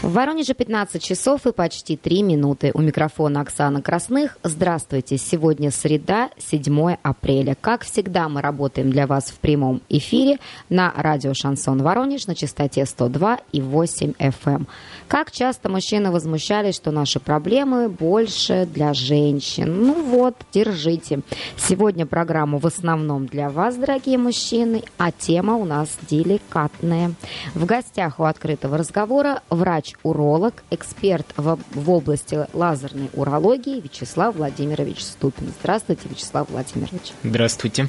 В Воронеже 15 часов и почти 3 минуты. У микрофона Оксана Красных. Здравствуйте. Сегодня среда, 7 апреля. Как всегда, мы работаем для вас в прямом эфире на радио «Шансон Воронеж» на частоте 102 и 8 FM. Эм. Как часто мужчины возмущались, что наши проблемы больше для женщин. Ну вот, держите. Сегодня программа в основном для вас, дорогие мужчины, а тема у нас деликатная. В гостях у открытого разговора врач уролог, эксперт в, в области лазерной урологии Вячеслав Владимирович Ступин. Здравствуйте, Вячеслав Владимирович. Здравствуйте.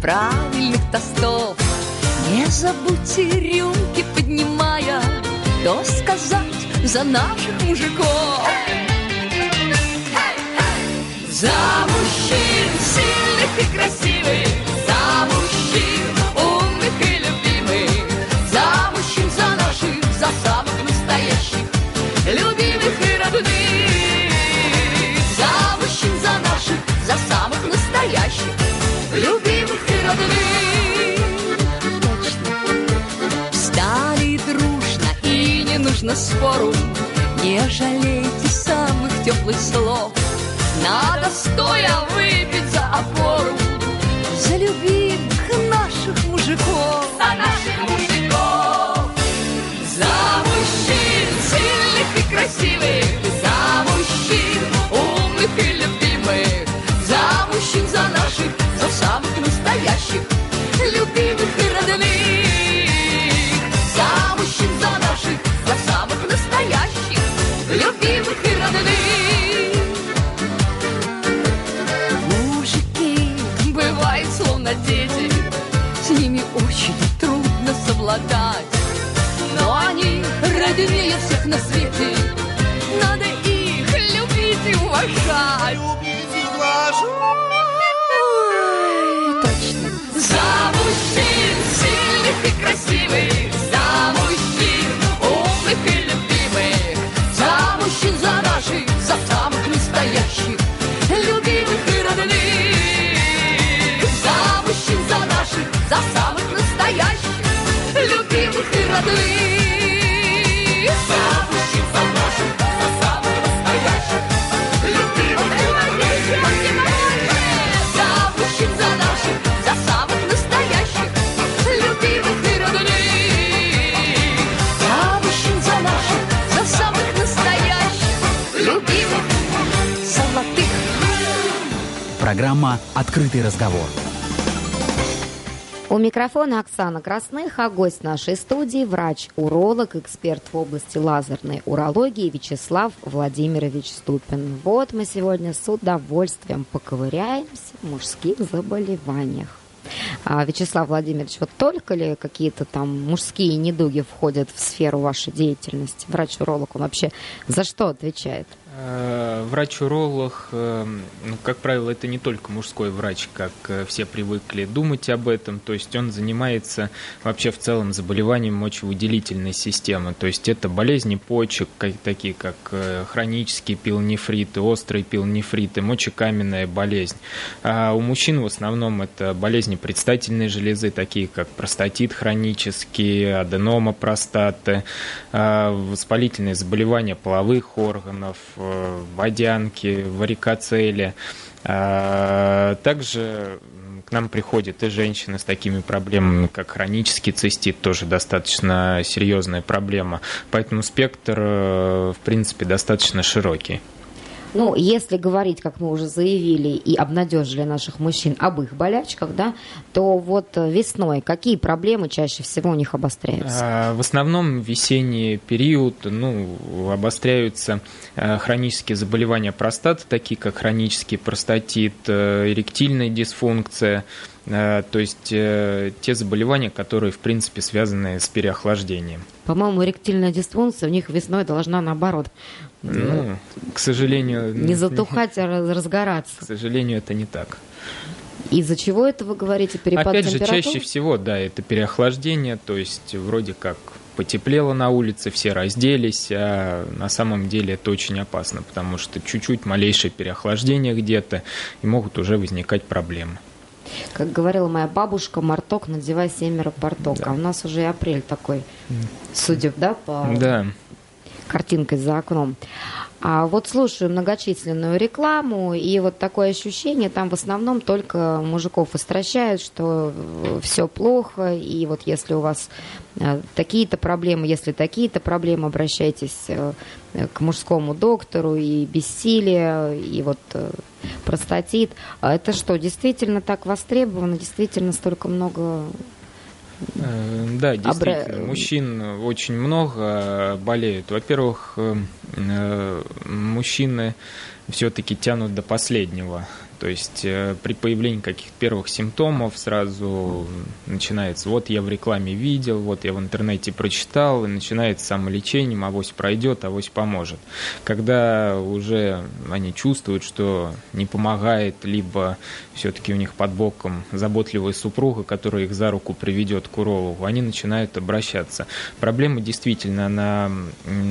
Правильных тостов. Не забудьте рюмки поднимая, то сказать за наших мужиков. За мужчин сильных и красивых, нужно спору, Не жалейте самых теплых слов. Надо стоя выпить за опору, За любимых наших мужиков. За наших мужиков. На свете, надо их любить и Программа «Открытый разговор». У микрофона Оксана Красных, а гость нашей студии – врач-уролог, эксперт в области лазерной урологии Вячеслав Владимирович Ступин. Вот мы сегодня с удовольствием поковыряемся в мужских заболеваниях. А, Вячеслав Владимирович, вот только ли какие-то там мужские недуги входят в сферу вашей деятельности? Врач-уролог, он вообще за что отвечает? Э, Врач-уролог, э, ну, как правило, это не только мужской врач, как э, все привыкли думать об этом. То есть он занимается вообще в целом заболеванием мочевыделительной системы. То есть это болезни почек, такие как хронические пилонефриты, острые пилонефриты, мочекаменная болезнь. А у мужчин в основном это болезни предстательной железы, такие как простатит хронический, аденома простаты, э, воспалительные заболевания половых органов, водянки, варикоцели. А, Также к нам приходят и женщины с такими проблемами, как хронический цистит, тоже достаточно серьезная проблема. Поэтому спектр, э, в принципе, достаточно широкий. Ну, если говорить, как мы уже заявили и обнадежили наших мужчин об их болячках, да, то вот весной какие проблемы чаще всего у них обостряются? А, В основном весенний период ну, обостряются э, хронические заболевания простаты, такие как хронический простатит, э, эректильная дисфункция, э, то есть э, те заболевания, которые, в принципе, связаны с переохлаждением. По-моему, эректильная дисфункция у них весной должна, наоборот, Ну, к сожалению... Не затухать, а раз- разгораться. К сожалению, это не так. Из-за чего это вы говорите? Перепад Опять же, чаще всего, да, это переохлаждение, то есть вроде как потеплело на улице, все разделись, а на самом деле это очень опасно, потому что чуть-чуть малейшее переохлаждение где-то, и могут уже возникать проблемы. Как говорила моя бабушка, марток надевай семеро порток. Да. А у нас уже и апрель такой, судя да, по Да, картинкой за окном. А вот слушаю многочисленную рекламу, и вот такое ощущение, там в основном только мужиков истращают, что все плохо, и вот если у вас э, такие-то проблемы, если такие-то проблемы, обращайтесь э, к мужскому доктору, и бессилие, и вот э, простатит. А это что, действительно так востребовано, действительно столько много... Э, Да, действительно, мужчин очень много болеют. Во-первых, э, э, мужчины все-таки тянут до последнего. То есть э, при появлении каких-то первых симптомов сразу начинается, вот я в рекламе видел, вот я в интернете прочитал, и начинается самолечение, авось пройдет, авось поможет. Когда уже они чувствуют, что не помогает, либо все-таки у них под боком заботливая супруга, которая их за руку приведет к урологу, они начинают обращаться. Проблема действительно, она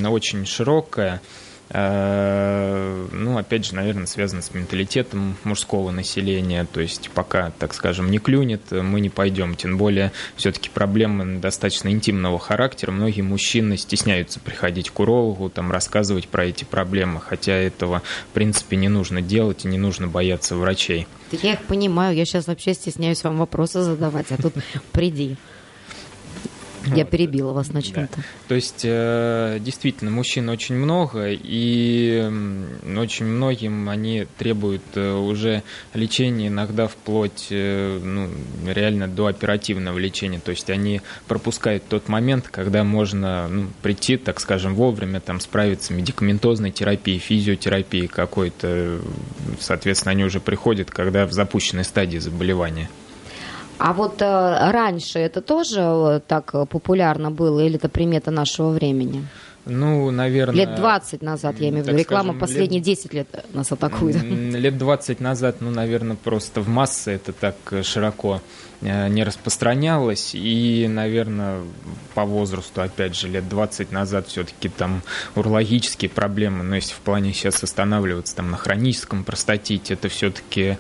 очень широкая. Э, Ну, опять же, наверное, связано с менталитетом мужского населения. То есть пока, так скажем, не клюнет, мы не пойдем. Тем более, все-таки проблемы достаточно интимного характера. Многие мужчины стесняются приходить к урологу, там, рассказывать про эти проблемы. Хотя этого, в принципе, не нужно делать и не нужно бояться врачей. Я их понимаю, я сейчас вообще стесняюсь вам вопросы задавать, а тут приди. Я перебила вас на Да. чем-то. То есть, э, действительно, мужчин очень много, и очень многим они требуют э, уже лечения иногда вплоть э, ну, реально до оперативного лечения. То есть они пропускают тот момент, когда можно ну, прийти, так скажем, вовремя, там, справиться медикаментозной терапией, физиотерапией какой-то. Соответственно, они уже приходят, когда в запущенной стадии заболевания. А вот э, раньше это тоже э, так э, популярно было, или это примета нашего времени? Ну, наверное... Лет 20 назад, я имею в виду. Реклама скажем, последние лет- 10 лет нас атакует. Лет 20 назад, ну, наверное, просто в массы это так э, широко э, не распространялось. И, наверное, по возрасту, опять же, лет 20 назад все-таки там урологические проблемы, но если в плане сейчас останавливаться там на хроническом простатите, это все-таки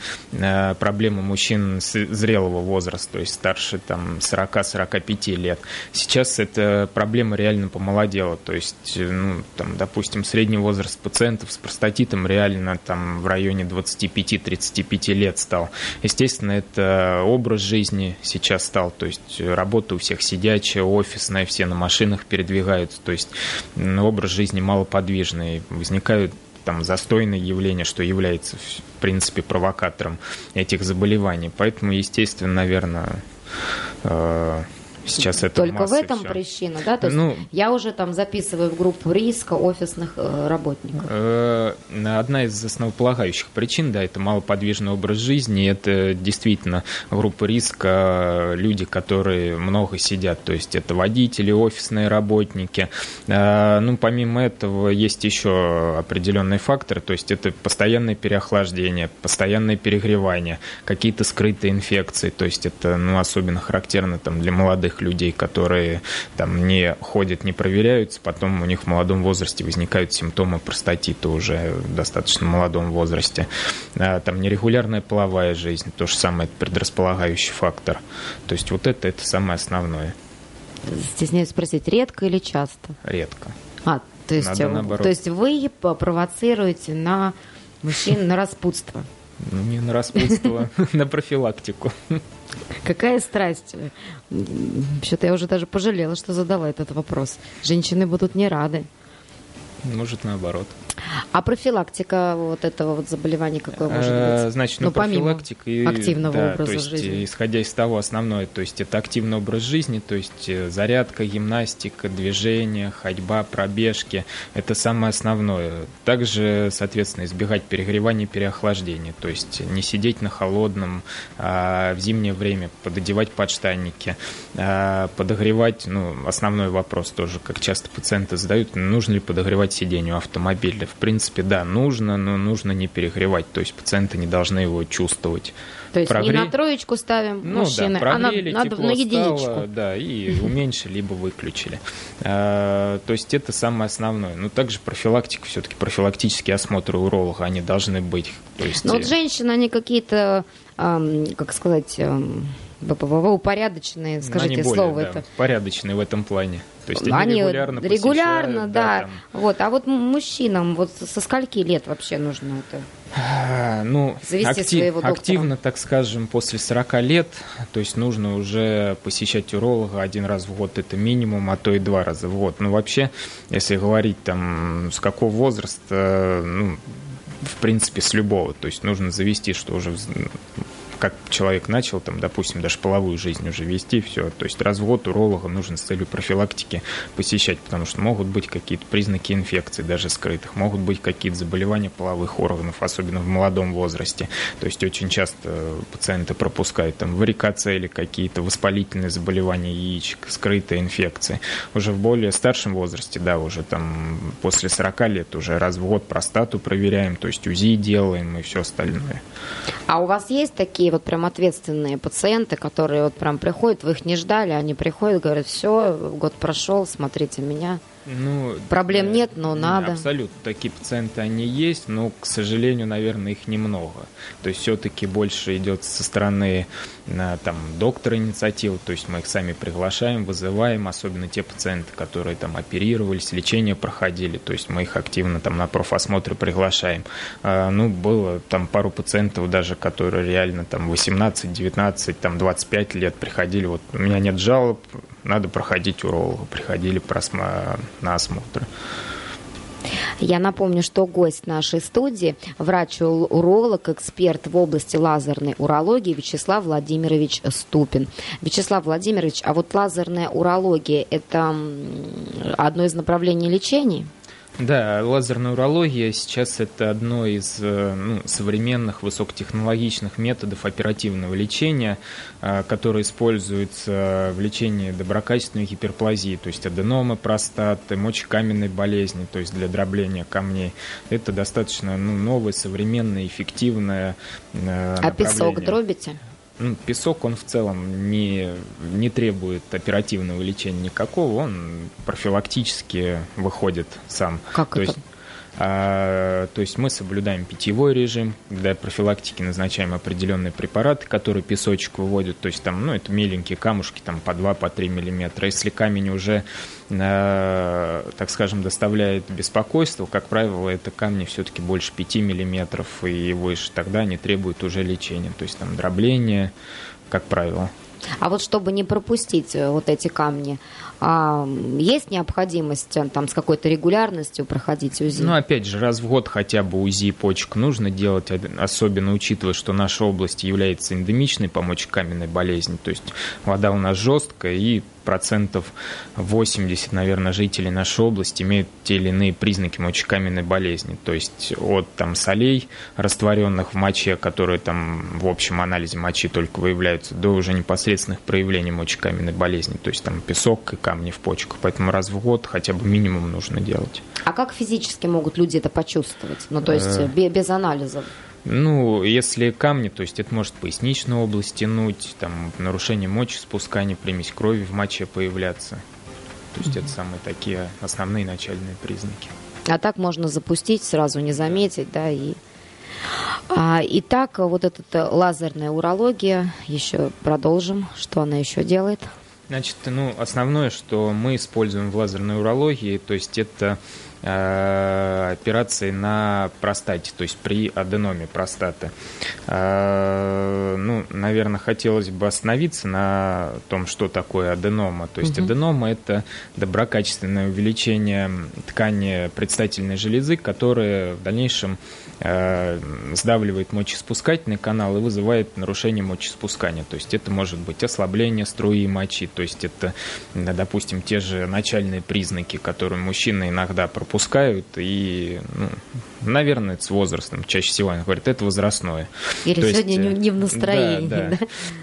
проблема мужчин зрелого возраста, то есть старше там 40-45 лет. Сейчас эта проблема реально помолодела, то есть, э, ну, там, допустим, средний возраст пациентов с простатитом реально там в районе 25-35 лет стал. Естественно, это образ жизни сейчас стал, то есть э, работа у всех сидячая, офисная, все на машинах передвигаются, то есть образ жизни малоподвижный, возникают там застойные явления, что является в принципе провокатором этих заболеваний. Поэтому, естественно, наверное, э, сейчас это Только в этом всё. причина, да? То есть Ну, я уже там записываю в группу риска офисных э, работников. Э, Одна из основополагающих причин, да, это малоподвижный образ жизни, это действительно группа риска, люди, которые много сидят, то есть это водители, офисные работники. Э, Ну, помимо этого, есть еще определенные факторы, то есть это постоянное переохлаждение, постоянное перегревание, какие-то скрытые инфекции, то есть это, ну, особенно характерно там для молодых людей, которые там не ходят, не проверяются, потом у них в молодом возрасте возникают симптомы простатита уже в достаточно молодом возрасте. А, Там нерегулярная половая жизнь, то же самое, это предрасполагающий фактор. То есть вот это, это самое основное, Стесняюсь спросить, редко или часто? редко. А, то есть, Надо э, наоборот. то есть вы провоцируете на мужчин на распутство. Ну, не на распутство, на профилактику. Какая страсть? Что-то я уже даже пожалела, что задала этот вопрос. Женщины будут не рады. Может, наоборот. А профилактика вот этого вот заболевания какое может Э, быть? Значит, ну, Ну, помимо профилактика и- активного да, образа то есть, жизни. исходя из того основное, то есть это активный образ жизни, то есть э, зарядка, гимнастика, движение, ходьба, пробежки, это самое основное. Также, соответственно, избегать перегревания, переохлаждения, то есть не сидеть на холодном, а в зимнее время пододевать подштанники, а, подогревать, ну, основной вопрос тоже, как часто пациенты задают, нужно ли подогревать сиденье у автомобиля. В принципе, да, нужно, но нужно не перегревать, то есть пациенты не должны его чувствовать. То есть не Прогре- на троечку ставим ну мужчины, да, а на, прогрели, тепло на единичку. стало, да, и уменьшили, либо выключили. А, То есть это самое основное. Ну, также профилактика, все-таки профилактические осмотры уролога, они должны быть. То есть, Но вот э, женщины, они какие-то, как сказать, БПВВ упорядоченные, скажите они слово да, это. порядочные в этом плане. То есть Они регулярно, регулярно, посещают, да. там. Вот, а вот мужчинам вот со скольки лет вообще нужно это? Ну, Завести своего доктора. активно, так скажем, после 40 лет, то есть нужно уже посещать уролога один раз в год, это минимум, а то и два раза в год. Ну, вообще, если говорить там, с какого возраста, ну, в принципе, с любого, то есть нужно завести, что уже как человек начал, там, допустим, даже половую жизнь уже вести, все. То есть раз в год уролога нужно с целью профилактики посещать, потому что могут быть какие-то признаки инфекций, даже скрытых, могут быть какие-то заболевания половых органов, особенно в молодом возрасте. То есть очень часто пациенты пропускают там варикоцели, какие-то воспалительные заболевания яичек, скрытые инфекции. Уже в более старшем возрасте, да, уже там после 40 лет уже раз в год простату проверяем, то есть УЗИ делаем и все остальное. А у вас есть такие вот прям ответственные пациенты, которые вот прям приходят, вы их не ждали, они приходят, говорят, все, год прошел, смотрите меня. Ну, Проблем э, нет, но надо. Абсолютно. Такие пациенты, они есть, но, к сожалению, наверное, их немного. То есть все-таки больше идет со стороны э, там, доктора инициативы, то есть мы их сами приглашаем, вызываем, особенно те пациенты, которые там оперировались, лечение проходили, то есть мы их активно там на профосмотры приглашаем. А, Ну, было там пару пациентов даже, которые реально там 18, 19, там 25 лет приходили, вот у меня нет жалоб, надо проходить уролога, приходили на осмотры. Я напомню, что гость нашей студии – врач-уролог, эксперт в области лазерной урологии Вячеслав Владимирович Ступин. Вячеслав Владимирович, а вот лазерная урология – это одно из направлений лечения? Да, лазерная урология сейчас это одно из э, ну, современных высокотехнологичных методов оперативного лечения, э, которое используется в лечении доброкачественной гиперплазии, то есть аденомы простаты, мочекаменной болезни, то есть для дробления камней. Это достаточно ну, новое, современное, эффективное э, А песок дробите? Ну, песок, он в целом не, не требует оперативного лечения никакого, он профилактически выходит сам. Как то это? Есть, то есть мы соблюдаем питьевой режим, для профилактики назначаем определенные препараты, которые песочек выводят, то есть там, ну, это меленькие камушки, там по 2, по 3 миллиметра. Если камень уже, э, так скажем, доставляет беспокойство, как правило, это камни все-таки больше 5 миллиметров и выше, тогда они требуют уже лечения, то есть там дробление, как правило. А вот чтобы не пропустить э, вот эти камни, а, есть необходимость э, там с какой-то регулярностью проходить УЗИ? Ну, опять же, раз в год хотя бы УЗИ почек нужно делать, особенно учитывая, что наша область является эндемичной по мочекаменной болезни. То есть вода у нас жесткая, и процентов 80, наверное, жителей нашей области имеют те или иные признаки мочекаменной болезни. То есть от там солей, растворенных в моче, которые там в общем анализе мочи только выявляются, до уже непосредственных проявлений мочекаменной болезни. То есть там песок и камни в почках. Поэтому раз в год хотя бы минимум нужно делать. А как физически могут люди это почувствовать? Ну, то есть Э. бе- без анализов? Ну, если камни, то есть это может поясничную область тянуть, там нарушение мочеспускания, примесь крови в моче появляться. То есть это самые такие основные начальные признаки. А так можно запустить, сразу не заметить, да, и... А, итак, вот эта э, лазерная урология, еще продолжим, что она еще делает? Значит, ну, основное, что мы используем в лазерной урологии, то есть это операции на простате, то есть при аденоме простаты. Э, ну, наверное, хотелось бы остановиться на том, что такое аденома. То есть аденома – это доброкачественное увеличение ткани предстательной железы, которое в дальнейшем э, сдавливает мочеиспускательный канал и вызывает нарушение мочеиспускания. То есть это может быть ослабление струи мочи, то есть это, допустим, те же начальные признаки, которые мужчины иногда пропускают и ну, Наверное, это с возрастом. Чаще всего они говорят, это возрастное. Или То сегодня есть, не, э, в настроении. да, Да,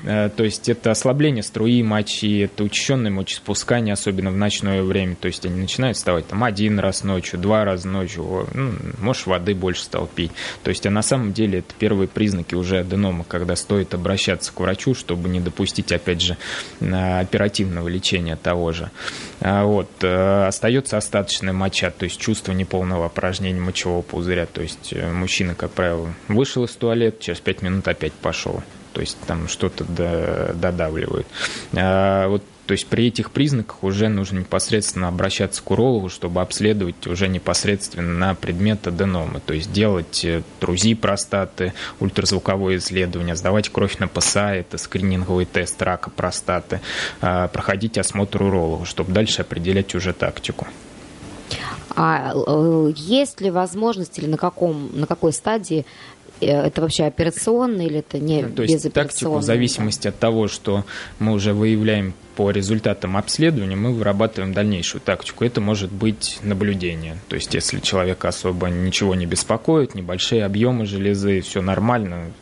да. Э, То есть это ослабление струи мочи, это учащенное мочеспускание, особенно в ночное время. То есть они начинают вставать там один раз ночью, два раза ночью, ну, можешь воды больше стал пить. То есть а на самом деле это первые признаки уже аденома, когда стоит обращаться к врачу, чтобы не допустить, опять же, на оперативного лечения того же. А Вот. э, Остается остаточная моча, то есть чувство неполного опорожнения мочевого пузыря. То есть э, мужчина, как правило, вышел из туалета, через 5 минут опять пошел. То есть там что-то до- додавливает. А Вот то есть при этих признаках уже нужно непосредственно обращаться к урологу, чтобы обследовать уже непосредственно на предмет аденомы. То есть делать э, УЗИ простаты, ультразвуковое исследование, сдавать кровь на ПСА, это скрининговый тест рака простаты, а, проходить осмотр уролога, чтобы дальше определять уже тактику. А э, есть ли возможность или на, каком, на какой стадии э, это вообще операционно или это не То есть тактику в зависимости от того, что мы уже выявляем по результатам обследования, мы вырабатываем дальнейшую тактику. Это может быть наблюдение. То есть если человека особо ничего не беспокоит, небольшие объемы железы, все нормально,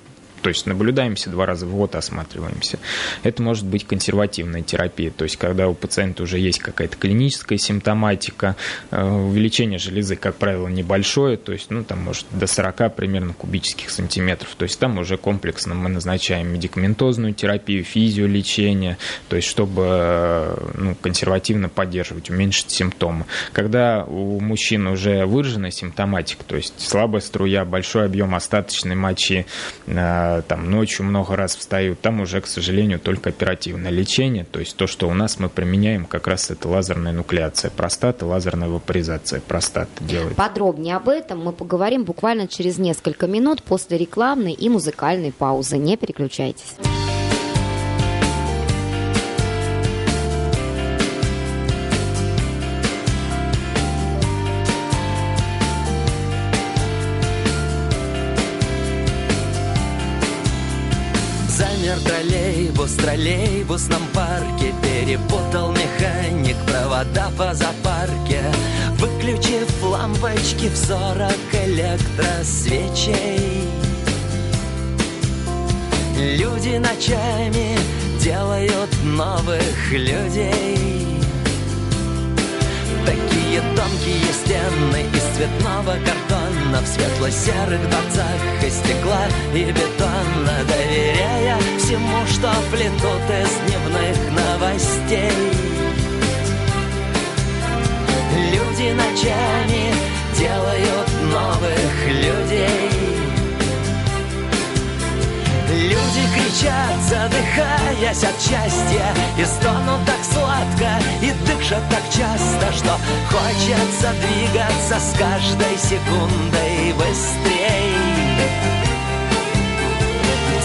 то есть наблюдаемся два раза в год, осматриваемся. Это может быть консервативная терапия, то есть когда у пациента уже есть какая-то клиническая симптоматика, э, увеличение железы, как правило, небольшое, то есть ну, там может до 40 примерно кубических сантиметров, то есть там уже комплексно мы назначаем медикаментозную терапию, физиолечение, то есть чтобы э, ну, консервативно поддерживать, уменьшить симптомы. Когда у мужчин уже выраженная симптоматика, то есть слабая струя, большой объем остаточной мочи, э, там ночью много раз встают, там уже, к сожалению, только оперативное лечение, то есть то, что у нас мы применяем, как раз это лазерная нуклеация простаты, лазерная вапоризация простаты делает. Подробнее об этом мы поговорим буквально через несколько минут после рекламной и музыкальной паузы. Не переключайтесь. Троллейбус троллейбусном парке. Перепутал механик провода по запарке. Выключив лампочки в сорок электросвечей. Люди ночами делают новых людей Такие тонкие стены из цветного картона В светло-серых дворцах из стекла и бетона Доверяя всему, что плетут из дневных новостей. Люди ночами делают кричат, задыхаясь от счастья. И стонут так сладко, и дышат так часто Что хочется двигаться с каждой секундой быстрей.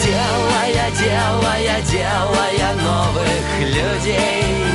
Делая, делая, делая новых людей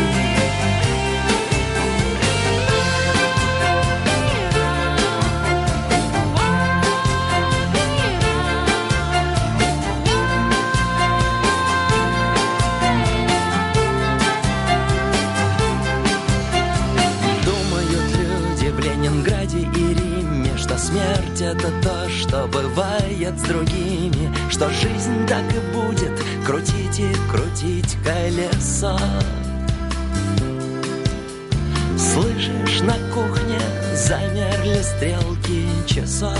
бывает с другими Что жизнь так и будет крутить и крутить колесо Слышишь, на кухне замерли стрелки часов.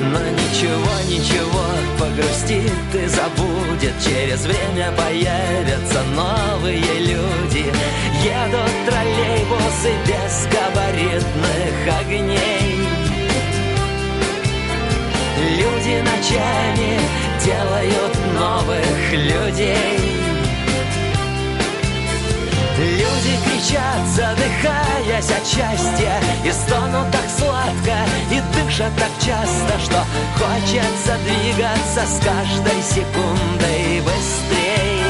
Но ничего, ничего, погрустит и забудет. Через время появятся новые люди. Едут троллейбусы без габаритных огней Люди ночами делают новых людей. Люди кричат задыхаясь от счастья И стонут так сладко и дышат так часто Что хочется двигаться с каждой секундой быстрей.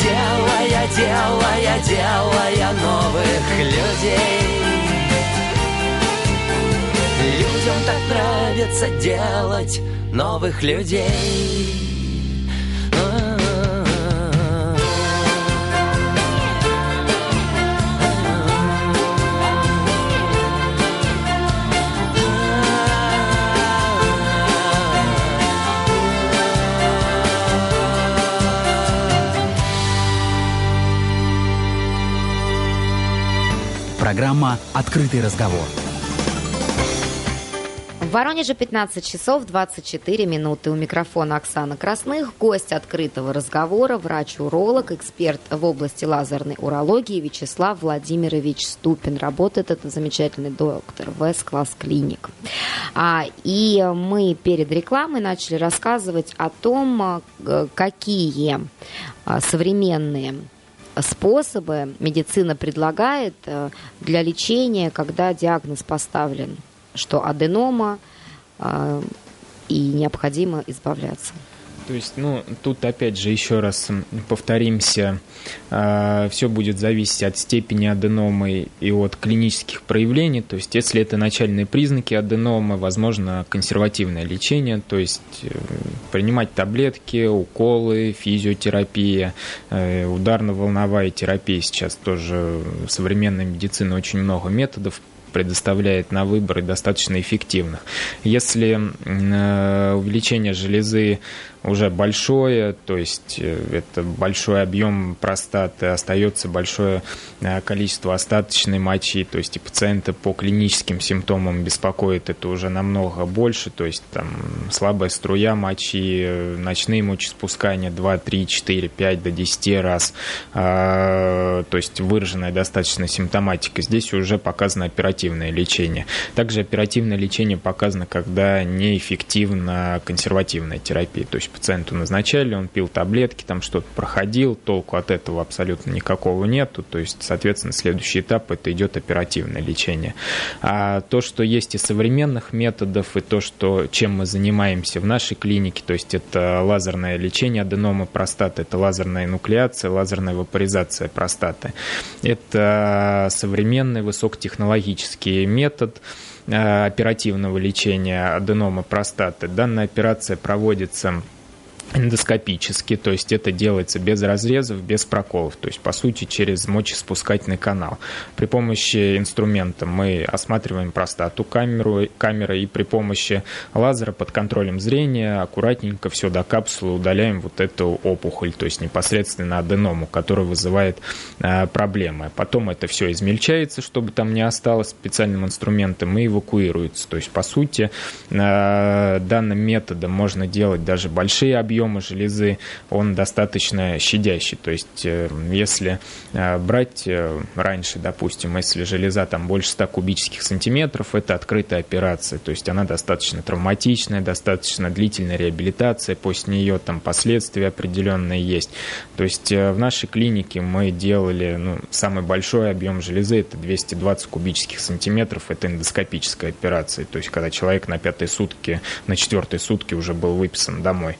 Делая, делая, делая новых людей Людям так нравится делать новых людей Программа «Открытый разговор». Воронеже 15 часов 24 минуты. У микрофона Оксана Красных, гость открытого разговора, врач-уролог, эксперт в области лазерной урологии Вячеслав Владимирович Ступин. Работает этот замечательный доктор в S-класс клиник. А, и мы перед рекламой начали рассказывать о том, э, какие а, современные способы медицина предлагает э, для лечения, когда диагноз поставлен, что аденома э, и необходимо избавляться. То есть, ну, тут опять же еще раз повторимся, э, все будет зависеть от степени аденомы и от клинических проявлений. То есть, если это начальные признаки аденомы, возможно консервативное лечение, то есть э, принимать таблетки, уколы, физиотерапия, э, ударно-волновая терапия. Сейчас тоже современная медицина очень много методов предоставляет на выбор и достаточно эффективных. Если э, увеличение железы уже большое, то есть э, это большой объем простаты, остается большое э, количество остаточной мочи, то есть и пациенты по клиническим симптомам беспокоит это уже намного больше, то есть там слабая струя мочи, э, ночные мочеспускания 2, 3, 4, 5 до 10 раз, то есть выраженная достаточно симптоматика. Здесь уже показано оперативное лечение. Также оперативное лечение показано, когда неэффективна консервативная терапия, то есть пациенту назначали, он пил таблетки, там что-то проходил, толку от этого абсолютно никакого нету, то есть, соответственно, следующий этап это идет оперативное лечение. А то, что есть и современных методов, и то, что, чем мы занимаемся в нашей клинике, то есть это лазерное лечение аденомы простаты, это лазерная нуклеация, лазерная вапоризация простаты. Это современный высокотехнологический метод, э, оперативного лечения аденома простаты. Данная операция проводится эндоскопически, то есть это делается без разрезов, без проколов, то есть по сути через мочеспускательный канал. При помощи инструмента мы осматриваем простату камеру, камеры и при помощи лазера под контролем зрения аккуратненько все до капсулы удаляем вот эту опухоль, то есть непосредственно аденому, которая вызывает э, проблемы. Потом это все измельчается, чтобы там не осталось специальным инструментом и эвакуируется. То есть по сути э, данным методом можно делать даже большие объемы объема железы, он достаточно щадящий. То есть, э, если э, брать э, раньше, допустим, если железа там больше 100 кубических сантиметров, это открытая операция. То есть, она достаточно травматичная, достаточно длительная реабилитация, после нее там последствия определенные есть. То есть, в нашей клинике мы делали ну, самый большой объем железы, это 220 кубических сантиметров, это эндоскопическая операция. То есть, когда человек на пятые сутки, на четвертые сутки уже был выписан домой.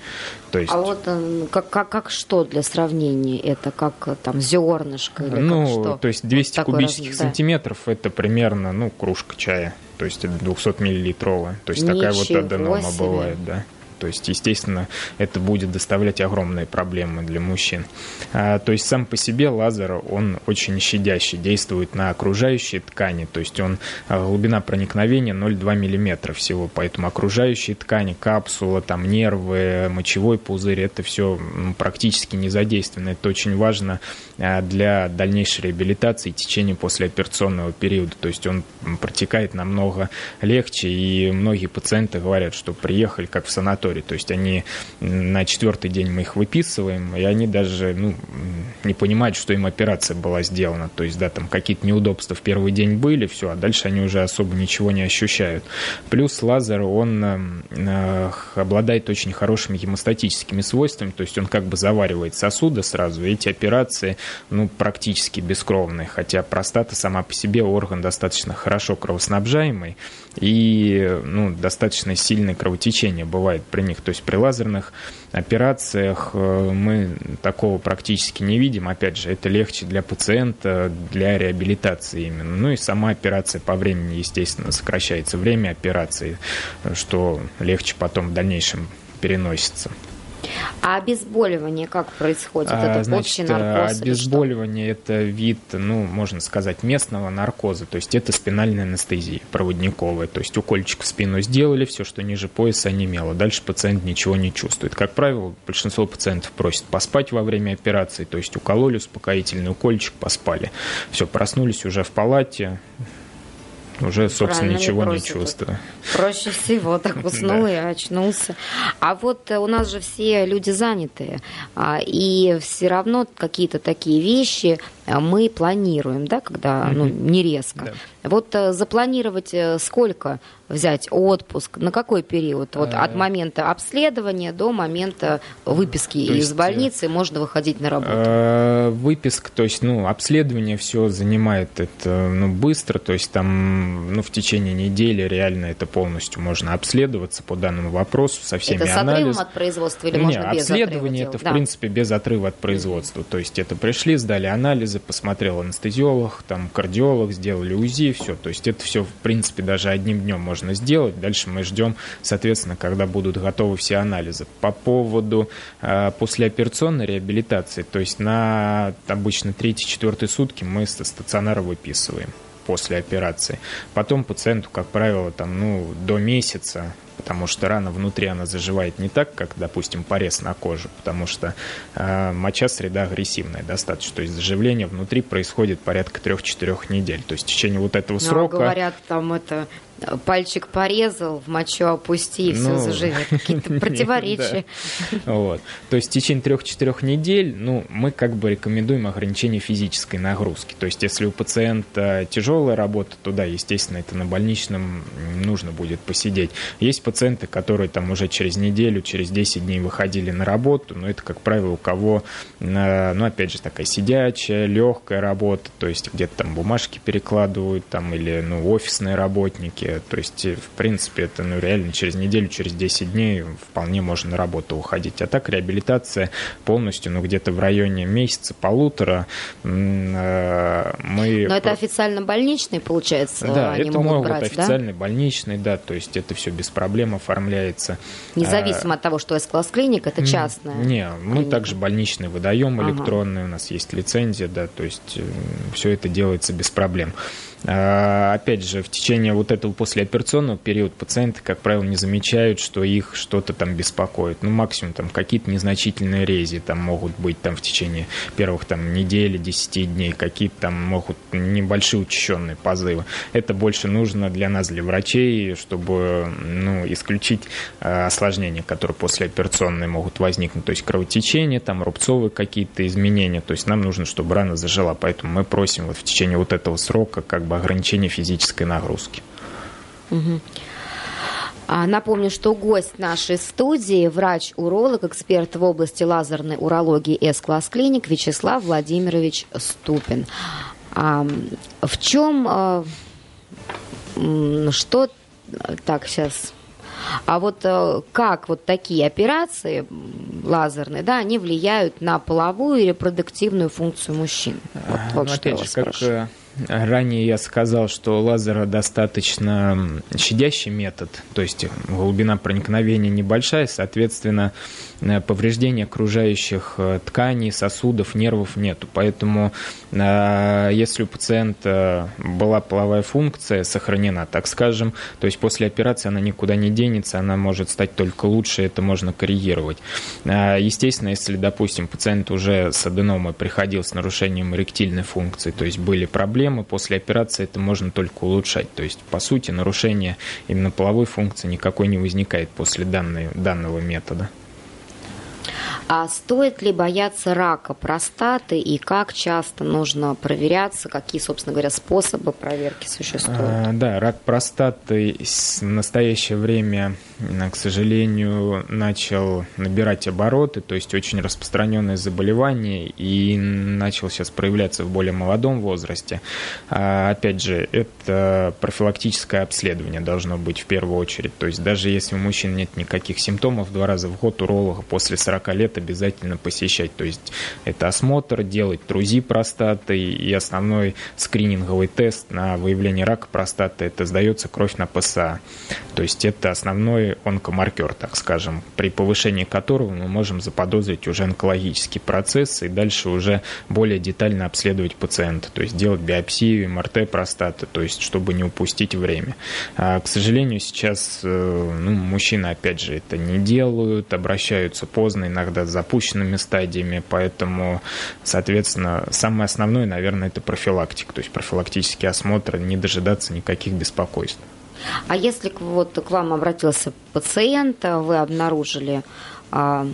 То есть... А вот э, как, как, как что для сравнения? Это как э, там зернышко или ну, как что? то есть 200 вот кубических раз... сантиметров да. это примерно ну, кружка чая. То есть 200 миллилитровая. То есть Ничего такая вот аденома себе. бывает, да. То есть, естественно, это будет доставлять огромные проблемы для мужчин. А, то есть сам по себе лазер, он очень щадящий, действует на окружающие ткани, то есть он а, глубина проникновения 0,2 мм всего, поэтому окружающие ткани, капсула, там нервы, мочевой пузырь, это все практически не задействовано. Это очень важно для дальнейшей реабилитации и течения послеоперационного периода. То есть он протекает намного легче, и многие пациенты говорят, что приехали как в санаторий. То есть они на четвертый день мы их выписываем, и они даже ну, не понимают, что им операция была сделана. То есть, да, там какие-то неудобства в первый день были, все, а дальше они уже особо ничего не ощущают. Плюс лазер, он э, обладает очень хорошими гемостатическими свойствами, то есть он как бы заваривает сосуды сразу. Эти операции ну, практически бескровные, хотя простата сама по себе орган достаточно хорошо кровоснабжаемый, и ну, достаточно сильное кровотечение бывает при них. То есть при лазерных операциях э, мы такого практически не видим. Опять же, это легче для пациента, для реабилитации именно. Ну и сама операция по времени, естественно, сокращается время операции, что легче потом в дальнейшем переносится. А обезболивание как происходит? А, это значит, общий наркоз? обезболивание это вид, ну, можно сказать, местного наркоза, то есть это спинальная анестезия проводниковая, то есть укольчик в спину сделали, все, что ниже пояса онемело, дальше пациент ничего не чувствует. Как правило, большинство пациентов просят поспать во время операции, то есть укололи успокоительный укольчик, поспали. Все, проснулись уже в палате, уже, собственно, Правильно ничего не просят. чувствую. Проще всего так уснул и очнулся. А вот э, у нас же все люди занятые, а, и все равно какие-то такие вещи мы планируем, да, когда, ну, не резко. Вот э, запланировать э, сколько взять отпуск, на какой период? Вот от момента обследования до момента выписки то из есть, э, больницы можно выходить на работу. Э, Выписк, то есть, ну, обследование все занимает это, ну, быстро, то есть там, ну, в течение недели реально это полностью можно обследоваться по данному вопросу со всеми Это с отрывом анализами. от производства или Не, можно без отрыва обследование это, делать? в Да. принципе, без отрыва от производства. То есть это пришли, сдали анализы, посмотрел анестезиолог, там, кардиолог, сделали УЗИ, все. То есть это все, в принципе, даже одним днем можно сделать. Дальше мы ждем, соответственно, когда будут готовы все анализы. По поводу э, послеоперационной реабилитации, то есть на обычно 3-4 сутки мы со стационара выписываем после операции. Потом пациенту, как правило, там, ну, до месяца, потому что рана внутри она заживает не так, как, допустим, порез на коже, потому что э, моча среда агрессивная достаточно, то есть заживление внутри происходит порядка 3-4 недель, то есть в течение вот этого Ну, а срока... говорят, там это пальчик порезал, в мочу опусти, и все Ну, заживет. Какие-то противоречия. Да. Вот. То есть в течение трех-четырех недель ну, мы как бы рекомендуем ограничение физической нагрузки. То есть если у пациента тяжелая работа, то да, естественно, это на больничном нужно будет посидеть. Есть пациенты, которые там уже через неделю, через 10 дней выходили на работу, но это, как правило, у кого, э, ну, опять же, такая сидячая, легкая работа, то есть где-то там бумажки перекладывают, там, или, ну, офисные работники, то есть, э, в принципе, это, ну, реально через неделю, через 10 дней вполне можно на работу уходить. А так реабилитация полностью, ну, где-то в районе месяца, полутора э, мы... Но это официально больничный, получается, Да, это могут брать, да? официальный больничный, да, то есть это все без проблем оформляется. Независимо от того, что S-класс клиник, это частная. Не, мы клиника. также больничный выдаем Ага. электронный, у нас есть лицензия, да, то есть все это делается без проблем. А, Опять же, в течение вот этого послеоперационного периода пациенты, как правило, не замечают, что их что-то там беспокоит. Ну, максимум там какие-то незначительные рези там могут быть там в течение первых там недели, 10 дней, какие-то там могут небольшие учащенные позывы. Это больше нужно для нас, для врачей, чтобы ну, исключить э, осложнения, которые послеоперационные могут возникнуть. То есть кровотечение, там рубцовые какие-то изменения. То есть нам нужно, чтобы рана зажила. Поэтому мы просим вот в течение вот этого срока как бы ограничения физической нагрузки. А, Напомню, что гость нашей студии – врач-уролог, эксперт в области лазерной урологии С-класс клиник Вячеслав Владимирович Ступин. А, в чем, а, что, так, сейчас, а вот э, как вот такие операции лазерные, да, они влияют на половую и репродуктивную функцию мужчин? Вот, вот Ну, что я опять вас же, как спрашиваю. Ранее я сказал, что лазер достаточно щадящий метод, то есть глубина проникновения небольшая, соответственно, э, повреждения окружающих э, тканей, сосудов, нервов нету. Поэтому, э, если у пациента была половая функция сохранена, так скажем, то есть после операции она никуда не денется, она может стать только лучше, это можно коррегировать. Естественно, если, допустим, пациент уже с аденомой приходил с нарушением эректильной функции, то есть были проблемы, после операции это можно только улучшать. То есть, по сути, нарушение именно половой функции никакой не возникает после данной, данного метода. А стоит ли бояться рака простаты и как часто нужно проверяться, какие, собственно говоря, способы проверки существуют? А, да, рак простаты в настоящее время, к сожалению, начал набирать обороты, то есть очень распространенное заболевание и начал сейчас проявляться в более молодом возрасте. А, опять же, это профилактическое обследование должно быть в первую очередь. То есть даже если у мужчин нет никаких симптомов, два раза в год уролога после 40 лет обязательно посещать. То есть это осмотр, делать трузи простаты и основной скрининговый тест на выявление рака простаты, это сдается кровь на ПСА. То есть это основной онкомаркер, так скажем, при повышении которого мы можем заподозрить уже онкологический процесс и дальше уже более детально обследовать пациента, то есть делать биопсию, МРТ простаты, то есть чтобы не упустить время. А, к сожалению, сейчас э, ну, мужчины, опять же, это не делают, обращаются поздно, иногда с запущенными стадиями, поэтому, соответственно, самое основное, наверное, это профилактика, то есть профилактический осмотр, не дожидаться никаких беспокойств. А если вот к вам обратился пациент, вы обнаружили а,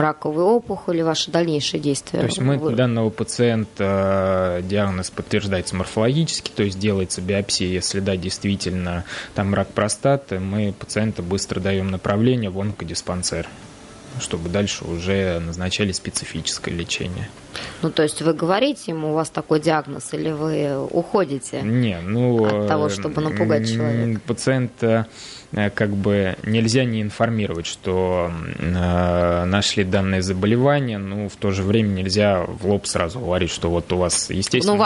раковую опухоль и ваши дальнейшие действия? То есть мы Вы... данного пациента э, диагноз подтверждается морфологически, то есть делается биопсия, если да, действительно там рак простаты, мы пациента быстро даем направление в онкодиспансер чтобы дальше уже назначали специфическое лечение. Ну, то есть вы говорите ему, у вас такой диагноз, или вы уходите Не, ну, от того, чтобы напугать человека? Пациента э, как бы нельзя не информировать, что э, нашли данное заболевание, но ну, в то же время нельзя в лоб сразу говорить, что вот у вас, естественно... Ну,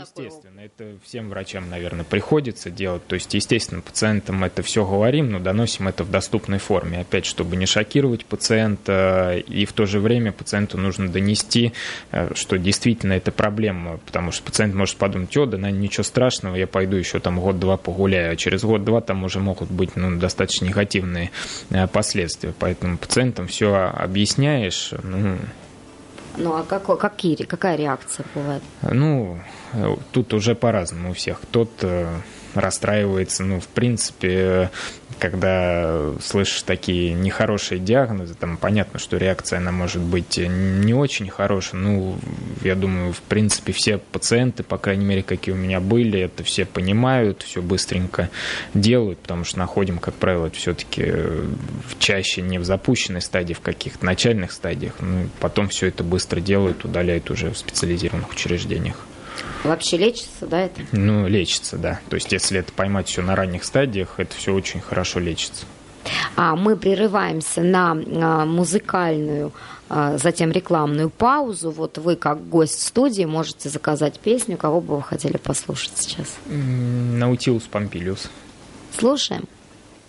Естественно, это всем врачам, наверное, приходится делать. То есть, естественно, пациентам это все говорим, но доносим это в доступной форме. Опять, чтобы не шокировать пациента, и в то же время пациенту нужно донести, э, что действительно это проблема, потому что пациент может подумать, о, да, наверное, ничего страшного, я пойду еще там год-два погуляю, а через год-два там уже могут быть ну, достаточно негативные э, последствия. Поэтому пациентам все объясняешь, ну, ну а какой, какие, какая реакция бывает? Ну, тут уже по-разному у всех. Кто-то расстраивается, ну, в принципе, когда слышишь такие нехорошие диагнозы, там понятно, что реакция, она может быть не очень хорошая. Ну, я думаю, в принципе, все пациенты, по крайней мере, какие у меня были, это все понимают, все быстренько делают, потому что находим, как правило, все-таки чаще не в запущенной стадии, в каких-то начальных стадиях. Ну, потом все это быстро делают, удаляют уже в специализированных учреждениях. Вообще лечится, да, это? Ну, лечится, да. То есть, если это поймать все на ранних стадиях, это все очень хорошо лечится. А мы прерываемся на а, музыкальную, а, затем рекламную паузу. Вот вы, как гость студии, можете заказать песню, кого бы вы хотели послушать сейчас. Наутилус Помпилиус. Слушаем.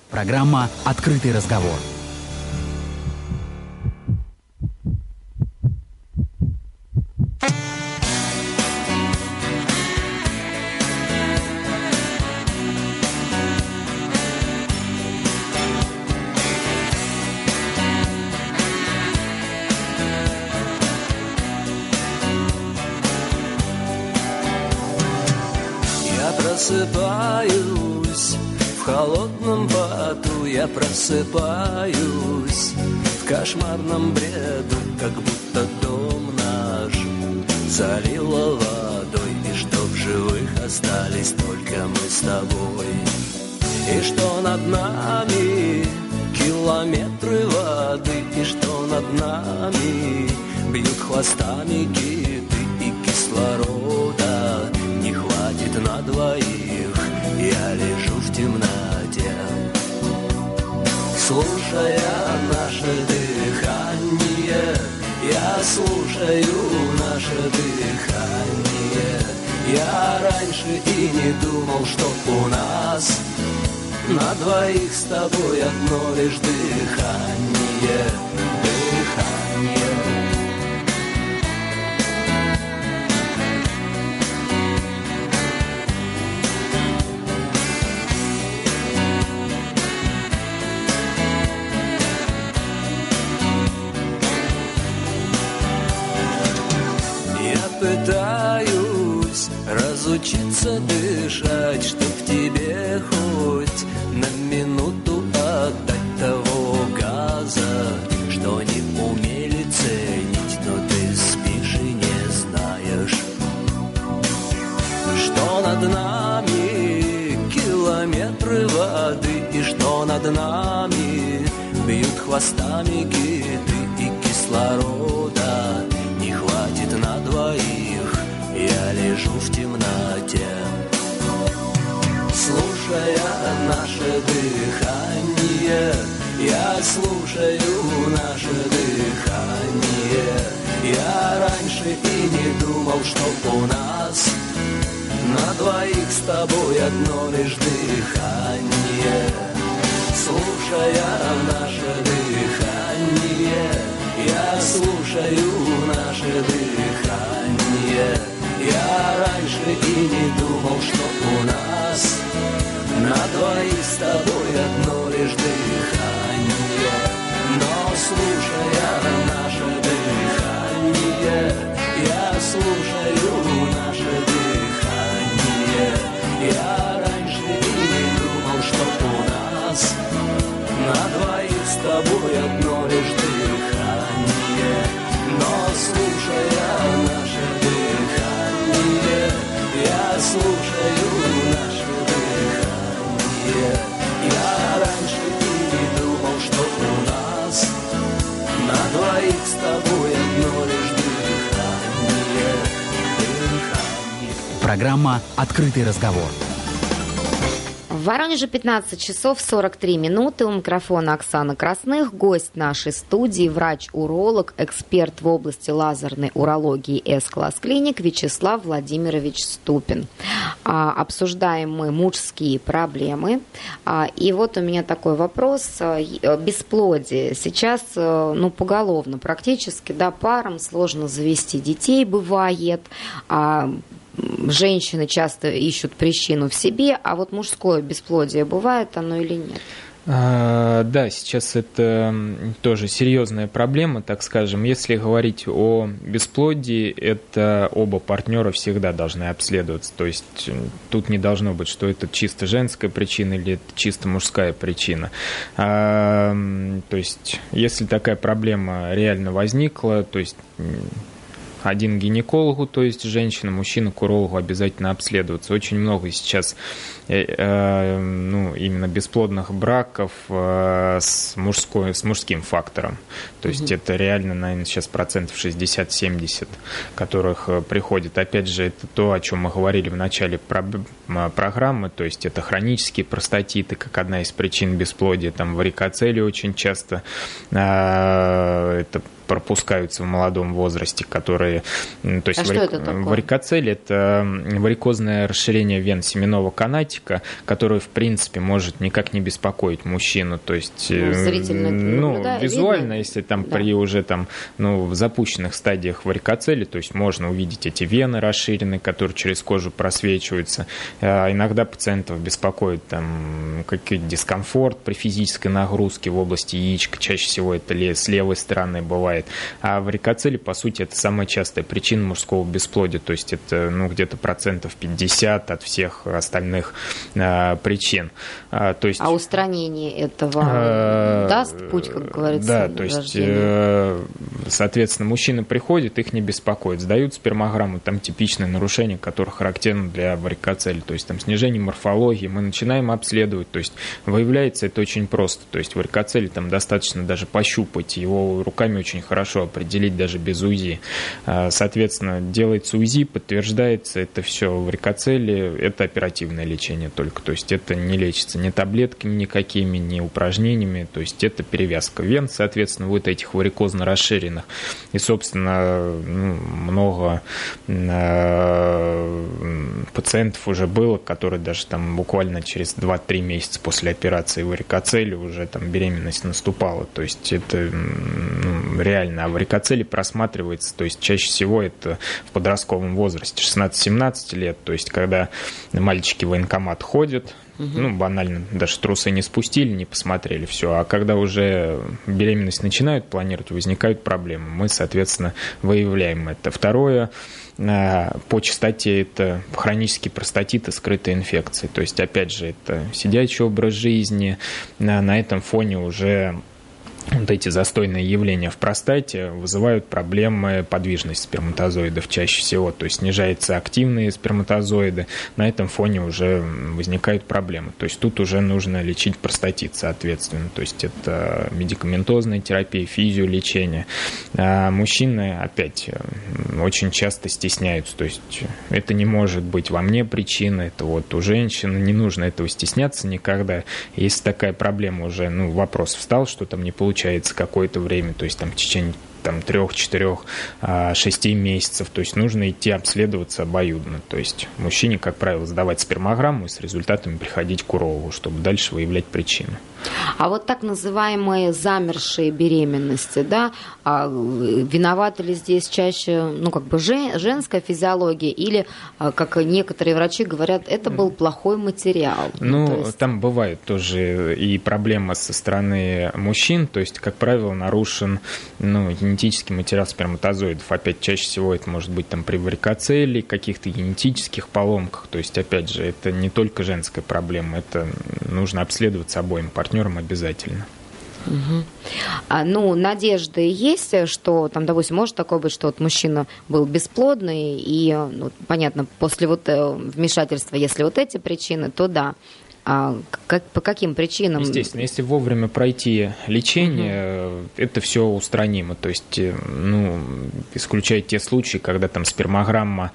Программа «Открытый разговор». Я раньше и не думал, что у нас на двоих с тобой одно лишь дыхание, дыхание разучиться дышать, чтоб тебе хоть на минуту отдать того газа, что не умели ценить, но ты спишь и не знаешь, что над нами километры воды и что над нами бьют хвостами киты и кислород. Лежу в темноте. Слушая наше дыхание Я слушаю наше дыхание. Я раньше и не думал, что у нас На двоих с тобой одно лишь дыхание. Слушая наше дыхание Я слушаю наше дыхание Я раньше и не думал, что у нас На двоих с тобой одно лишь дыхание. Но слушая наше дыхание Я слушаю наше дыхание. Я раньше и не думал, что у нас На двоих с тобой одно лишь дыхание. Но слушая наше Программа «Открытый разговор». В Воронеже 15 часов 43 минуты. У микрофона Оксана Красных. Гость нашей студии, врач-уролог, эксперт в области лазерной урологии С-класс клиник Вячеслав Владимирович Ступин. А, обсуждаем мы мужские проблемы. А, и вот у меня такой вопрос. А, э, Бесплодие. Сейчас, э, ну, поголовно практически, да, парам сложно завести детей, бывает. А, женщины часто ищут причину в себе, а вот мужское бесплодие бывает оно или нет? А, Да, сейчас это тоже серьезная проблема, так скажем. Если говорить о бесплодии, это оба партнера всегда должны обследоваться. То есть тут не должно быть, что это чисто женская причина или это чисто мужская причина. А, То есть если такая проблема реально возникла, то есть один гинекологу, то есть женщина, мужчина к урологу обязательно обследоваться. Очень много сейчас э, э, ну, именно бесплодных браков э, с, мужской, с мужским фактором. То есть это реально, наверное, сейчас процентов 60-70, которых приходит. Опять же, это то, о чем мы говорили в начале проб- м, программы, то есть это хронические простатиты, как одна из причин бесплодия, там варикоцеле очень часто э, это пропускаются в молодом возрасте, которые... То есть А что варик- это такое? Варикоцель – это варикозное расширение вен семенного канатика, которое, в принципе, может никак не беспокоить мужчину. То есть, Ну, э, зрительно ну, наблюдаю, визуально, видно. если там Да. при уже там, ну, в запущенных стадиях варикоцели, то есть можно увидеть эти вены расширенные, которые через кожу просвечиваются. А Иногда пациентов беспокоит там какой-то дискомфорт при физической нагрузке в области яичка. Чаще всего это с левой стороны бывает. А варикоцели, по сути, это самая частая причина мужского бесплодия. То есть это ну, где-то процентов 50 от всех остальных а, причин. А, то есть, А устранение этого э, даст путь, как говорится, Да, то есть, э, соответственно, мужчина приходит, их не беспокоит. Сдают спермограмму, там типичные нарушения, которые характерны для варикоцели. То есть там снижение морфологии. Мы начинаем обследовать. То есть выявляется это очень просто. То есть варикоцели там достаточно даже пощупать. Его руками очень хорошо определить даже без УЗИ. А, Соответственно, делается УЗИ, подтверждается это все варикоцели. Это оперативное лечение только. То есть это не лечится ни таблетками никакими, ни упражнениями. То есть это перевязка вен, соответственно, вот этих варикозно расширенных. И, собственно, ну, много э, пациентов уже было, которые даже там буквально через 2-3 месяца после операции варикоцели уже там беременность наступала. То есть это ну, реально. А варикоцели просматривается, то есть чаще всего это в подростковом возрасте, 16-17 лет, то есть когда мальчики в военкомат ходят, ну, банально, даже трусы не спустили, не посмотрели, все. А когда уже беременность начинают планировать, возникают проблемы. Мы, соответственно, выявляем это. Второе, э, по частоте это хронические простатиты, скрытые инфекции. То есть, опять же, это сидячий образ жизни. На на этом фоне уже вот эти застойные явления в простате вызывают проблемы подвижности сперматозоидов чаще всего. То есть снижаются активные сперматозоиды, на этом фоне уже возникают проблемы. То есть тут уже нужно лечить простатит, соответственно. То есть это медикаментозная терапия, физиолечение. А мужчины, опять, очень часто стесняются. То есть это не может быть во мне причина, это вот у женщины, не нужно этого стесняться никогда. Если такая проблема уже, ну, вопрос встал, что там не получается, получается какое-то время, то есть там в течение там, трех, четырех, а, шести месяцев. То есть нужно идти обследоваться обоюдно. То есть мужчине, как правило, сдавать спермограмму и с результатами приходить к урологу, чтобы дальше выявлять причины. А вот так называемые замершие беременности, да, а виноваты ли здесь чаще, ну, как бы женская физиология или, а, как некоторые врачи говорят, это был плохой материал? Ну, ну есть... там бывает тоже и проблема со стороны мужчин, то есть, как правило, нарушен, ну, генетический материал сперматозоидов. Опять, чаще всего это может быть там при варикоцеле, каких-то генетических поломках. То есть, опять же, это не только женская проблема, это нужно обследоваться обоим партнерам обязательно. Угу. А, ну, надежды есть, что там, допустим, может такое быть, что вот мужчина был бесплодный, и, ну, понятно, после вот э, вмешательства, если вот эти причины, то да. А как, по каким причинам? Естественно, если вовремя пройти лечение, угу. это все устранимо. То есть, э, ну, исключая те случаи, когда там спермограмма,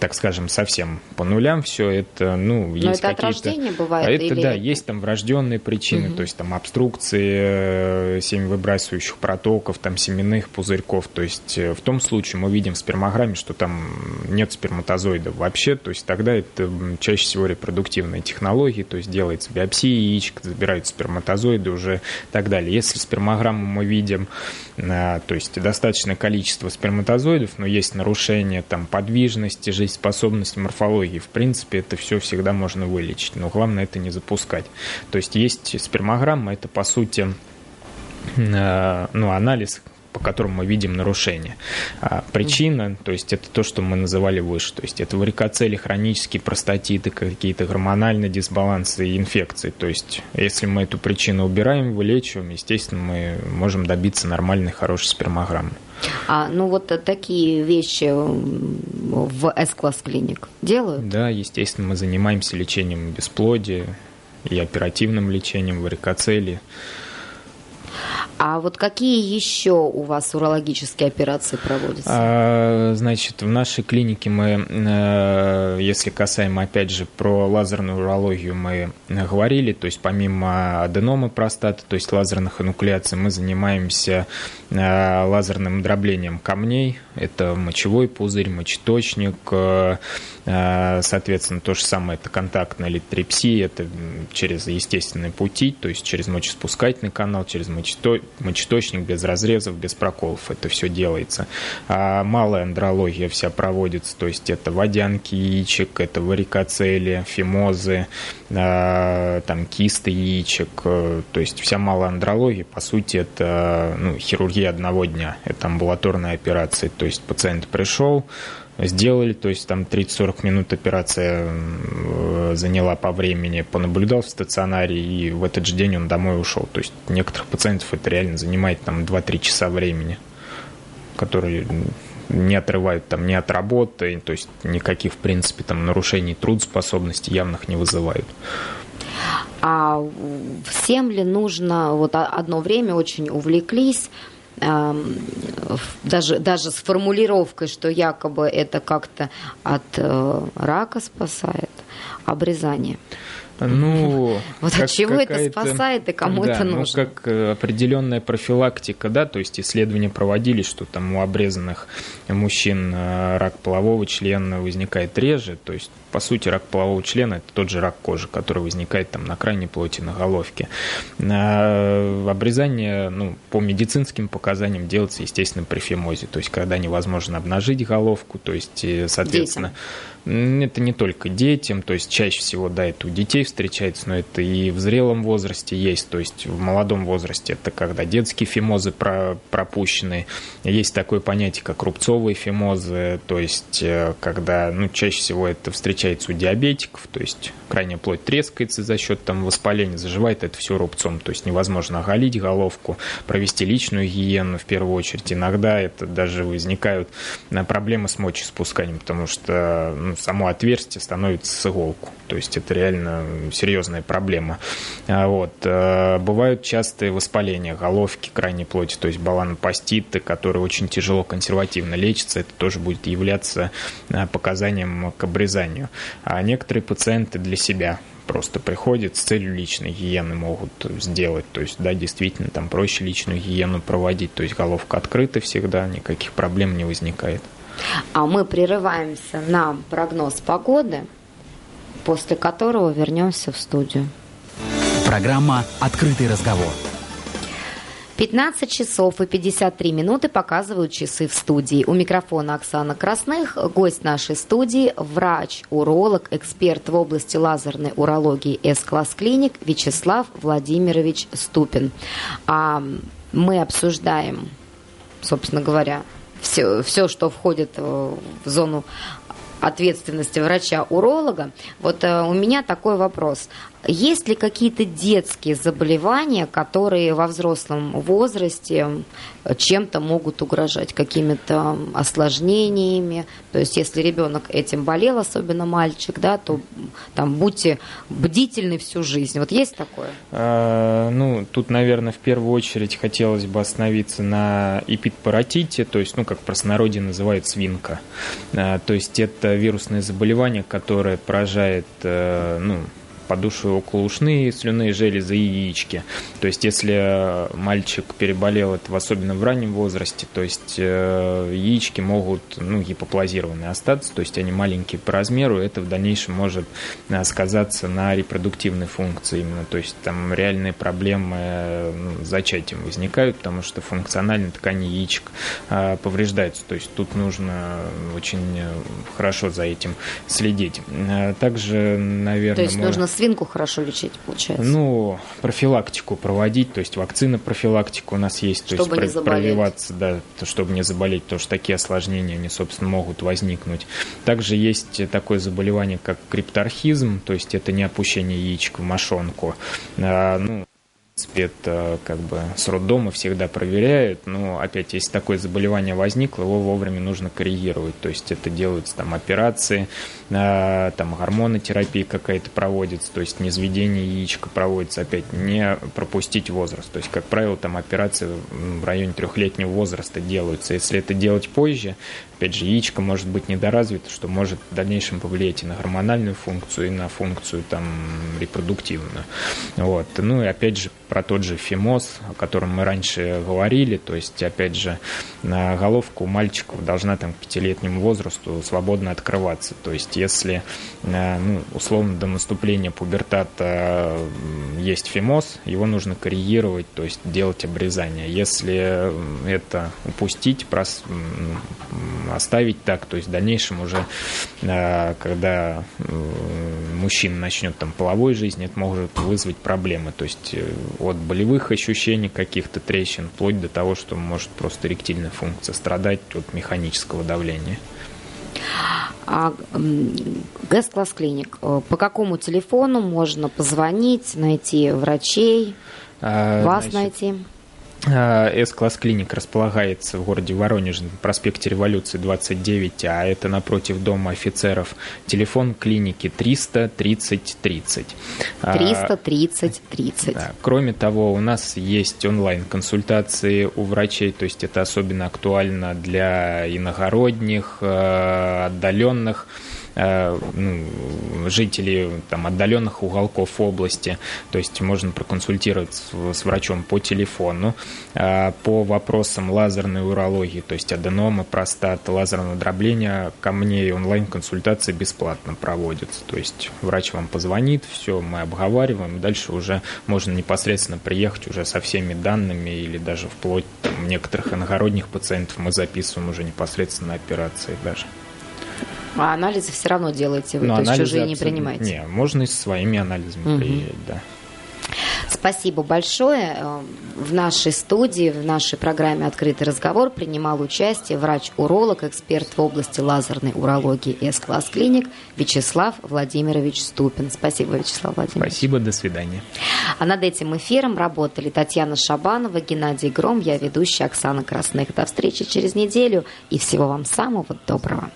так скажем, совсем по нулям, все это, ну, Но есть это от рождения бывает? А это, или... да, есть там врожденные причины, угу. то есть там обструкции э, семивыбрасывающих протоков, там семенных пузырьков. То есть э, в том случае мы видим в спермограмме, что там нет сперматозоидов вообще, то есть тогда это чаще всего репродуктивные технологии, то есть есть делается биопсия яичек, забираются сперматозоиды уже и так далее. Если спермограмму мы видим, э, то есть достаточное количество сперматозоидов, но есть нарушение там, подвижности, жизнеспособности, морфологии, в принципе, это все всегда можно вылечить, но главное это не запускать. То есть есть спермограмма, это по сути э, ну, анализ по которым мы видим нарушение. А причина, то есть это то, что мы называли выше, то есть это варикоцели, хронические простатиты, какие-то гормональные дисбалансы и инфекции. То есть если мы эту причину убираем, вылечиваем, естественно, мы можем добиться нормальной, хорошей спермограммы. А, ну вот такие вещи в S-класс клиник делают? Да, естественно, мы занимаемся лечением бесплодия и оперативным лечением варикоцелии. А вот какие еще у вас урологические операции проводятся? А, значит, в нашей клинике мы, э, если касаемо, опять же, про лазерную урологию мы говорили, то есть помимо аденомы простаты, то есть лазерных инуклеаций, мы занимаемся э, лазерным дроблением камней, это мочевой пузырь, мочеточник, э, соответственно, то же самое, это контактная литрепсия, это через естественные пути, то есть через мочеспускательный канал, через мочеточник, мочеточник без разрезов, без проколов. Это все делается. А малая андрология вся проводится, то есть это водянки яичек, это варикоцели, фимозы, а, там кисты яичек, э, то есть вся малая андрология, по сути, это ну, хирургия одного дня, это амбулаторная операция, то есть пациент пришел, сделали, то есть там 30-40 минут операция э, заняла по времени, понаблюдал в стационаре, и в этот же день он домой ушел. То есть некоторых пациентов это реально занимает там 2-3 часа времени, которые не отрывают там ни от работы, то есть никаких, в принципе, там нарушений трудоспособности явных не вызывают. А всем ли нужно, вот одно время очень увлеклись, даже, даже с формулировкой, что якобы это как-то от э, рака спасает, обрезание. Ну, вот от чего это спасает и кому да, это ну, нужно? Ну, как э, определенная профилактика, да, то есть исследования проводились, что там у обрезанных мужчин э, рак полового члена возникает реже, то есть по сути, рак полового члена – это тот же рак кожи, который возникает там на крайней плоти, на головке. А обрезание ну, по медицинским показаниям делается, естественно, при фимозе, то есть когда невозможно обнажить головку, то есть, соответственно, Детям. это не только детям, то есть чаще всего, да, это у детей встречается, но это и в зрелом возрасте есть, то есть в молодом возрасте это когда детские фимозы про, пропущены. Есть такое понятие, как рубцовые фимозы, то есть э, когда, ну, чаще всего это встречается у диабетиков, то есть крайняя плоть трескается за счет там воспаления, заживает это все рубцом, то есть невозможно оголить головку, провести личную гигиену в первую очередь. Иногда это даже возникают э, проблемы с мочеиспусканием, потому что ну, само отверстие становится с иголку, то есть это реально серьезная проблема. А вот. Э, бывают частые воспаления головки, крайней плоти, то есть баланопаститы, которые очень тяжело консервативно лечатся, это тоже будет являться э, показанием к обрезанию. А некоторые пациенты для себя просто приходят с целью личной гигиены могут сделать. То есть, да, действительно, там проще личную гигиену проводить. То есть головка открыта всегда, никаких проблем не возникает. А мы прерываемся на прогноз погоды, после которого вернемся в студию. Программа «Открытый разговор». 15 часов и 53 минуты показывают часы в студии. У микрофона Оксана Красных, гость нашей студии, врач, уролог, эксперт в области лазерной урологии С-класс клиник Вячеслав Владимирович Ступин. А мы обсуждаем, собственно говоря, все, все, что входит в зону ответственности врача-уролога. Вот э, у меня такой вопрос. Есть ли какие-то детские заболевания, которые во взрослом возрасте чем-то могут угрожать, какими-то осложнениями? То есть, если ребенок этим болел, особенно мальчик, да, то там будьте бдительны всю жизнь. Вот есть такое? А, ну, тут, наверное, в первую очередь хотелось бы остановиться на эпидпаратите, то есть, ну, как в простонародье называют свинка. А, то есть, это вирусное заболевание, которое поражает, э, ну, подуши околоушные слюнные железы и яички. То есть, если мальчик переболел это, особенно в раннем возрасте, то есть э, яички могут ну, гипоплазированные остаться, то есть они маленькие по размеру, это в дальнейшем может э, сказаться на репродуктивной функции именно. То есть там реальные проблемы ну, с зачатием возникают, потому что функциональная ткань яичек э, повреждается. То есть тут нужно очень хорошо за этим следить. Также, наверное... То есть можно, нужно свинку хорошо лечить, получается? Ну, профилактику проводить, то есть вакцина профилактика у нас есть, то чтобы есть не прививаться, да, чтобы не заболеть, потому что такие осложнения, они, собственно, могут возникнуть. Также есть такое заболевание, как крипторхизм, то есть это не опущение яичка в мошонку. А, ну, принципе, это как бы с роддома всегда проверяют, но опять, если такое заболевание возникло, его вовремя нужно коррегировать, то есть это делаются там операции, там гормонотерапия какая-то проводится, то есть низведение яичка проводится, опять не пропустить возраст, то есть, как правило, там операции в районе трехлетнего возраста делаются, если это делать позже, опять же, яичко может быть недоразвито, что может в дальнейшем повлиять и на гормональную функцию, и на функцию там репродуктивную. Вот. Ну и опять же, про тот же фимоз, о котором мы раньше говорили, то есть, опять же, головка у мальчиков должна там к пятилетнему возрасту свободно открываться, то есть, если, э, ну, условно, до наступления пубертата есть фимоз, его нужно коррегировать, то есть, делать обрезание. Если это упустить, прос, оставить так, то есть, в дальнейшем уже, э, когда мужчина начнет там половой жизнь, это может вызвать проблемы, то есть, э, от болевых ощущений каких-то трещин, вплоть до того, что может просто эректильная функция страдать от механического давления. А, ГЭС-класс клиник. Э, по какому телефону можно позвонить, найти врачей, а, вас значит, найти? А, С-класс клиник располагается в городе Воронеж, на проспекте Революции 29, а это напротив дома офицеров. Телефон клиники 330 30. 330 30. Да. Кроме того, у нас есть онлайн-консультации у врачей, то есть это особенно актуально для иногородних, э, отдаленных Э, ну, жителей там, отдаленных уголков области. То есть можно проконсультироваться с врачом по телефону э, по вопросам лазерной урологии, то есть аденома, простата, лазерного дробления. Ко мне и онлайн-консультации бесплатно проводятся. То есть врач вам позвонит, все, мы обговариваем, дальше уже можно непосредственно приехать уже со всеми данными или даже вплоть там, некоторых иногородних пациентов мы записываем уже непосредственно на операции даже. А анализы все равно делаете вы, Но то есть чужие не абсолютно- принимаете? Не, можно и своими анализами Мгм. приезжать, да. Спасибо большое. Э, В нашей студии, в нашей программе «Открытый разговор» принимал участие врач-уролог, эксперт в области лазерной урологии С-класс клиник Вячеслав Владимирович Ступин. Спасибо, Вячеслав Владимирович. Спасибо, до свидания. А над этим эфиром работали Татьяна Шабанова, Геннадий Гром, я ведущая Оксана Красных. До встречи через неделю и всего вам самого доброго.